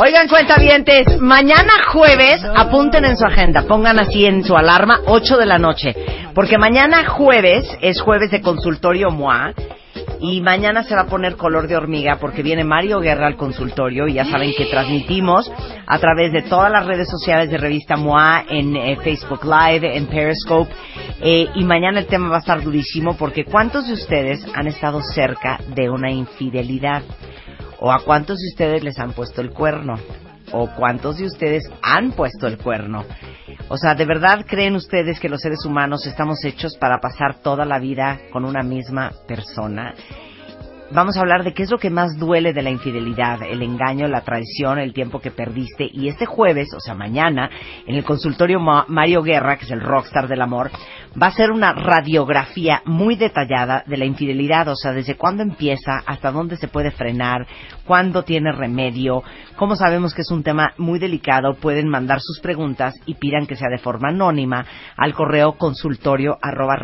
Oigan, cuentavientes, mañana jueves, apunten en su agenda, pongan así en su alarma, 8 de la noche, porque mañana jueves es jueves de consultorio MOA y mañana se va a poner color de hormiga porque viene Mario Guerra al consultorio y ya saben que transmitimos a través de todas las redes sociales de Revista MOA, en eh, Facebook Live, en Periscope eh, y mañana el tema va a estar durísimo porque ¿cuántos de ustedes han estado cerca de una infidelidad? ¿O a cuántos de ustedes les han puesto el cuerno? ¿O cuántos de ustedes han puesto el cuerno? O sea, ¿de verdad creen ustedes que los seres humanos estamos hechos para pasar toda la vida con una misma persona? Vamos a hablar de qué es lo que más duele de la infidelidad, el engaño, la traición, el tiempo que perdiste. Y este jueves, o sea, mañana, en el consultorio Mario Guerra, que es el rockstar del amor, va a ser una radiografía muy detallada de la infidelidad, o sea, desde cuándo empieza, hasta dónde se puede frenar, cuándo tiene remedio, cómo sabemos que es un tema muy delicado, pueden mandar sus preguntas y pidan que sea de forma anónima al correo consultorio arroba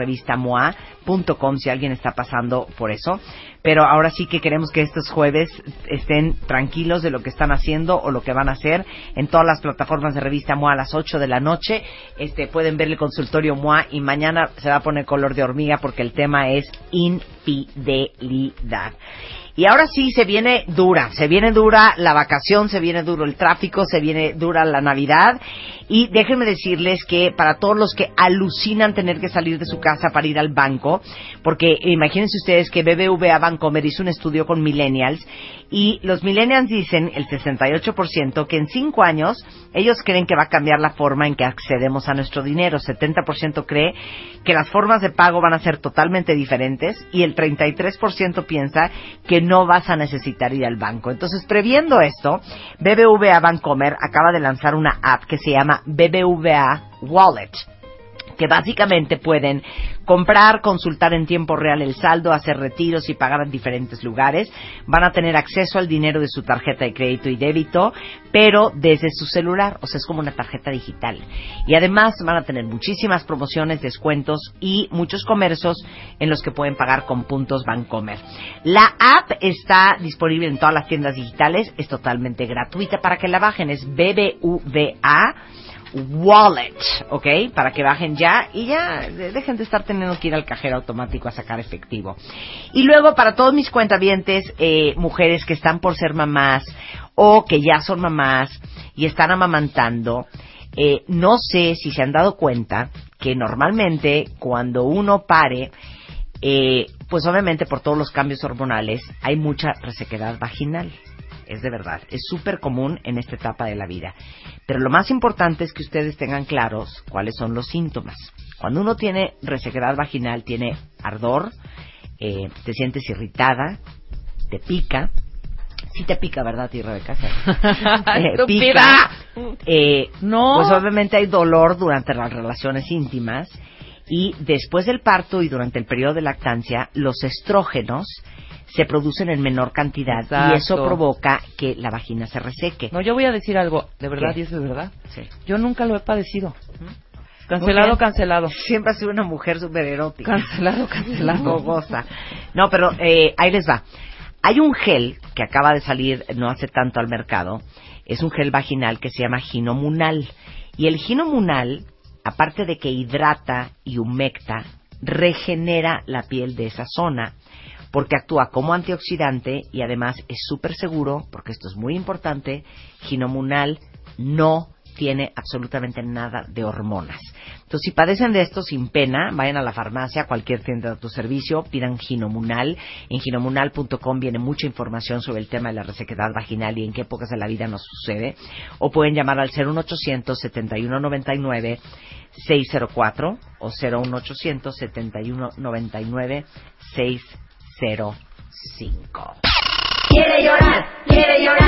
si alguien está pasando por eso. Pero sí que queremos que estos jueves estén tranquilos de lo que están haciendo o lo que van a hacer en todas las plataformas de revista MOA a las 8 de la noche. Este, pueden ver el consultorio MOA y mañana se va a poner color de hormiga porque el tema es infidelidad. Y ahora sí se viene dura, se viene dura la vacación, se viene duro el tráfico, se viene dura la Navidad. Y déjenme decirles que para todos los que alucinan tener que salir de su casa para ir al banco, porque imagínense ustedes que BBVA Bancomer hizo un estudio con millennials y los millennials dicen, el 68%, que en cinco años ellos creen que va a cambiar la forma en que accedemos a nuestro dinero. 70% cree que las formas de pago van a ser totalmente diferentes y el 33% piensa que no vas a necesitar ir al banco. Entonces, previendo esto, BBVA Bancomer acaba de lanzar una app que se llama BBVA Wallet que básicamente pueden comprar, consultar en tiempo real el saldo, hacer retiros y pagar en diferentes lugares. Van a tener acceso al dinero de su tarjeta de crédito y débito, pero desde su celular, o sea, es como una tarjeta digital. Y además van a tener muchísimas promociones, descuentos y muchos comercios en los que pueden pagar con puntos Bancomer. La app está disponible en todas las tiendas digitales, es totalmente gratuita para que la bajen, es BBVA Wallet, ¿ok? Para que bajen ya y ya dejen de estar teniendo que ir al cajero automático a sacar efectivo. Y luego para todos mis cuentavientes, eh, mujeres que están por ser mamás o que ya son mamás y están amamantando, eh, no sé si se han dado cuenta que normalmente cuando uno pare, eh, pues obviamente por todos los cambios hormonales hay mucha resequedad vaginal es de verdad, es súper común en esta etapa de la vida. Pero lo más importante es que ustedes tengan claros cuáles son los síntomas. Cuando uno tiene resequedad vaginal, tiene ardor, eh, te sientes irritada, te pica, sí te pica, ¿verdad, ti, Rebeca? eh, pica. Eh, no. Pues obviamente hay dolor durante las relaciones íntimas y después del parto y durante el periodo de lactancia, los estrógenos se producen en menor cantidad y eso provoca que la vagina se reseque. No, yo voy a decir algo, de verdad, y es de verdad. Sí. Yo nunca lo he padecido. Cancelado, cancelado. Siempre ha sido una mujer súper erótica. Cancelado, cancelado. goza. No, pero eh, ahí les va. Hay un gel que acaba de salir no hace tanto al mercado. Es un gel vaginal que se llama ginomunal. Y el ginomunal, aparte de que hidrata y humecta, regenera la piel de esa zona porque actúa como antioxidante y además es súper seguro, porque esto es muy importante, ginomunal no tiene absolutamente nada de hormonas. Entonces, si padecen de esto sin pena, vayan a la farmacia, cualquier tienda de tu servicio, pidan Ginomunal. En ginomunal.com viene mucha información sobre el tema de la resequedad vaginal y en qué épocas de la vida nos sucede. O pueden llamar al 01800 7199 604 o 01800 7199 605. Quiere llorar, quiere llorar, quiere llorar.